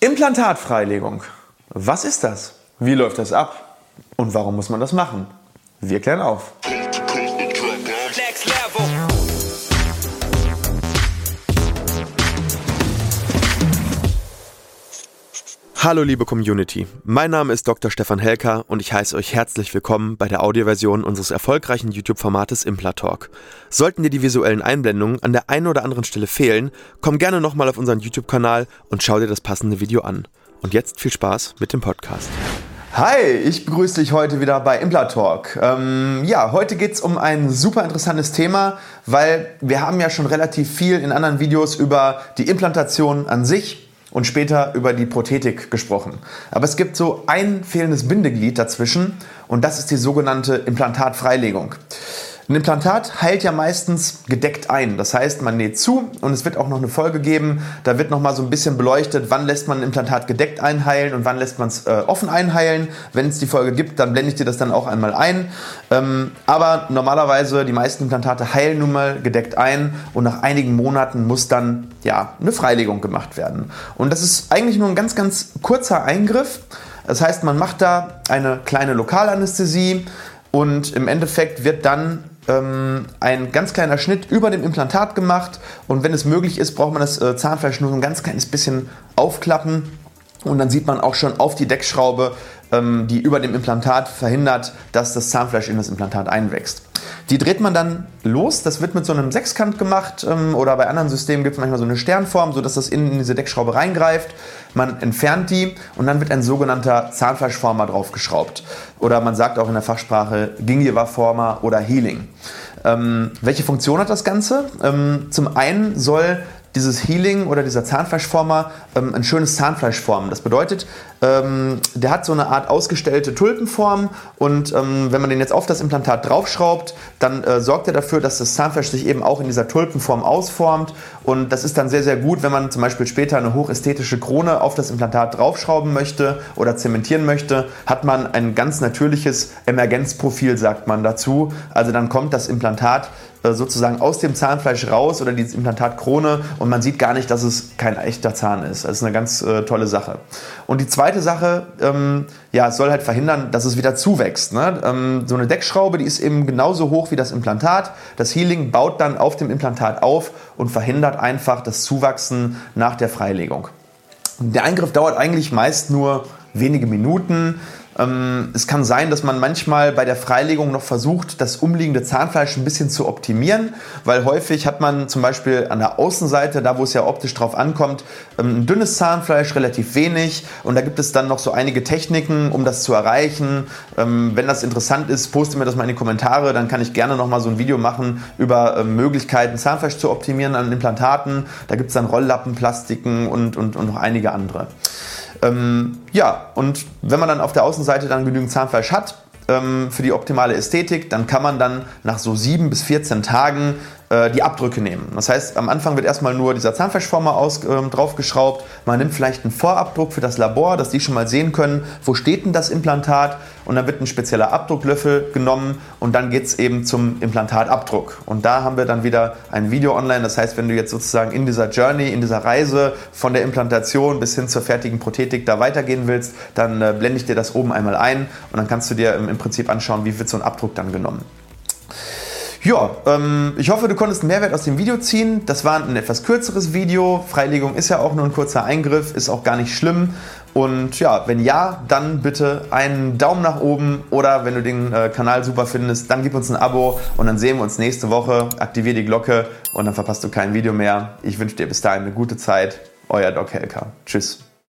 Implantatfreilegung. Was ist das? Wie läuft das ab? Und warum muss man das machen? Wir klären auf. Hallo liebe Community, mein Name ist Dr. Stefan Helker und ich heiße euch herzlich willkommen bei der Audioversion unseres erfolgreichen YouTube-Formates Implatalk. Sollten dir die visuellen Einblendungen an der einen oder anderen Stelle fehlen, komm gerne nochmal auf unseren YouTube-Kanal und schau dir das passende Video an. Und jetzt viel Spaß mit dem Podcast. Hi, ich begrüße dich heute wieder bei Implatalk. Ähm, ja, heute geht es um ein super interessantes Thema, weil wir haben ja schon relativ viel in anderen Videos über die Implantation an sich und später über die Prothetik gesprochen. Aber es gibt so ein fehlendes Bindeglied dazwischen und das ist die sogenannte Implantatfreilegung. Ein Implantat heilt ja meistens gedeckt ein. Das heißt, man näht zu und es wird auch noch eine Folge geben. Da wird noch mal so ein bisschen beleuchtet, wann lässt man ein Implantat gedeckt einheilen und wann lässt man es äh, offen einheilen. Wenn es die Folge gibt, dann blende ich dir das dann auch einmal ein. Ähm, aber normalerweise, die meisten Implantate heilen nun mal gedeckt ein und nach einigen Monaten muss dann ja eine Freilegung gemacht werden. Und das ist eigentlich nur ein ganz, ganz kurzer Eingriff. Das heißt, man macht da eine kleine Lokalanästhesie und im Endeffekt wird dann ähm, ein ganz kleiner Schnitt über dem Implantat gemacht und wenn es möglich ist, braucht man das äh, Zahnfleisch nur so ein ganz kleines bisschen aufklappen und dann sieht man auch schon auf die Deckschraube, ähm, die über dem Implantat verhindert, dass das Zahnfleisch in das Implantat einwächst. Die dreht man dann los. Das wird mit so einem Sechskant gemacht ähm, oder bei anderen Systemen gibt es manchmal so eine Sternform, sodass das innen in diese Deckschraube reingreift. Man entfernt die und dann wird ein sogenannter Zahnfleischformer draufgeschraubt. Oder man sagt auch in der Fachsprache Gingiva-Former oder Healing. Ähm, welche Funktion hat das Ganze? Ähm, zum einen soll dieses Healing oder dieser Zahnfleischformer ähm, ein schönes Zahnfleisch formen. Das bedeutet, ähm, der hat so eine Art ausgestellte Tulpenform und ähm, wenn man den jetzt auf das Implantat draufschraubt, dann äh, sorgt er dafür, dass das Zahnfleisch sich eben auch in dieser Tulpenform ausformt und das ist dann sehr, sehr gut, wenn man zum Beispiel später eine hochästhetische Krone auf das Implantat draufschrauben möchte oder zementieren möchte, hat man ein ganz natürliches Emergenzprofil, sagt man dazu. Also dann kommt das Implantat sozusagen aus dem Zahnfleisch raus oder die Implantatkrone und man sieht gar nicht, dass es kein echter Zahn ist. Das ist eine ganz äh, tolle Sache. Und die zweite Sache, ähm, ja, es soll halt verhindern, dass es wieder zuwächst. Ne? Ähm, so eine Deckschraube, die ist eben genauso hoch wie das Implantat. Das Healing baut dann auf dem Implantat auf und verhindert einfach das Zuwachsen nach der Freilegung. Der Eingriff dauert eigentlich meist nur wenige Minuten. Ähm, es kann sein, dass man manchmal bei der Freilegung noch versucht, das umliegende Zahnfleisch ein bisschen zu optimieren, weil häufig hat man zum Beispiel an der Außenseite, da wo es ja optisch drauf ankommt, ähm, ein dünnes Zahnfleisch, relativ wenig und da gibt es dann noch so einige Techniken, um das zu erreichen. Ähm, wenn das interessant ist, poste mir das mal in die Kommentare, dann kann ich gerne noch mal so ein Video machen über Möglichkeiten, Zahnfleisch zu optimieren an Implantaten. Da gibt es dann Rolllappenplastiken und, und, und noch einige andere. Ähm, ja, und wenn man dann auf der Außenseite dann genügend Zahnfleisch hat, ähm, für die optimale Ästhetik, dann kann man dann nach so 7 bis 14 Tagen äh, die Abdrücke nehmen. Das heißt, am Anfang wird erstmal nur dieser Zahnfleischformer aus, äh, draufgeschraubt. Man nimmt vielleicht einen Vorabdruck für das Labor, dass die schon mal sehen können, wo steht denn das Implantat. Und dann wird ein spezieller Abdrucklöffel genommen und dann geht es eben zum Implantatabdruck. Und da haben wir dann wieder ein Video online. Das heißt, wenn du jetzt sozusagen in dieser Journey, in dieser Reise von der Implantation bis hin zur fertigen Prothetik da weitergehen willst, dann äh, blende ich dir das oben einmal ein und dann kannst du dir im, im Prinzip anschauen, wie wird so ein Abdruck dann genommen. Ja, ähm, ich hoffe, du konntest einen Mehrwert aus dem Video ziehen. Das war ein etwas kürzeres Video. Freilegung ist ja auch nur ein kurzer Eingriff, ist auch gar nicht schlimm. Und ja, wenn ja, dann bitte einen Daumen nach oben oder wenn du den äh, Kanal super findest, dann gib uns ein Abo und dann sehen wir uns nächste Woche. Aktivier die Glocke und dann verpasst du kein Video mehr. Ich wünsche dir bis dahin eine gute Zeit. Euer Doc Helker. Tschüss.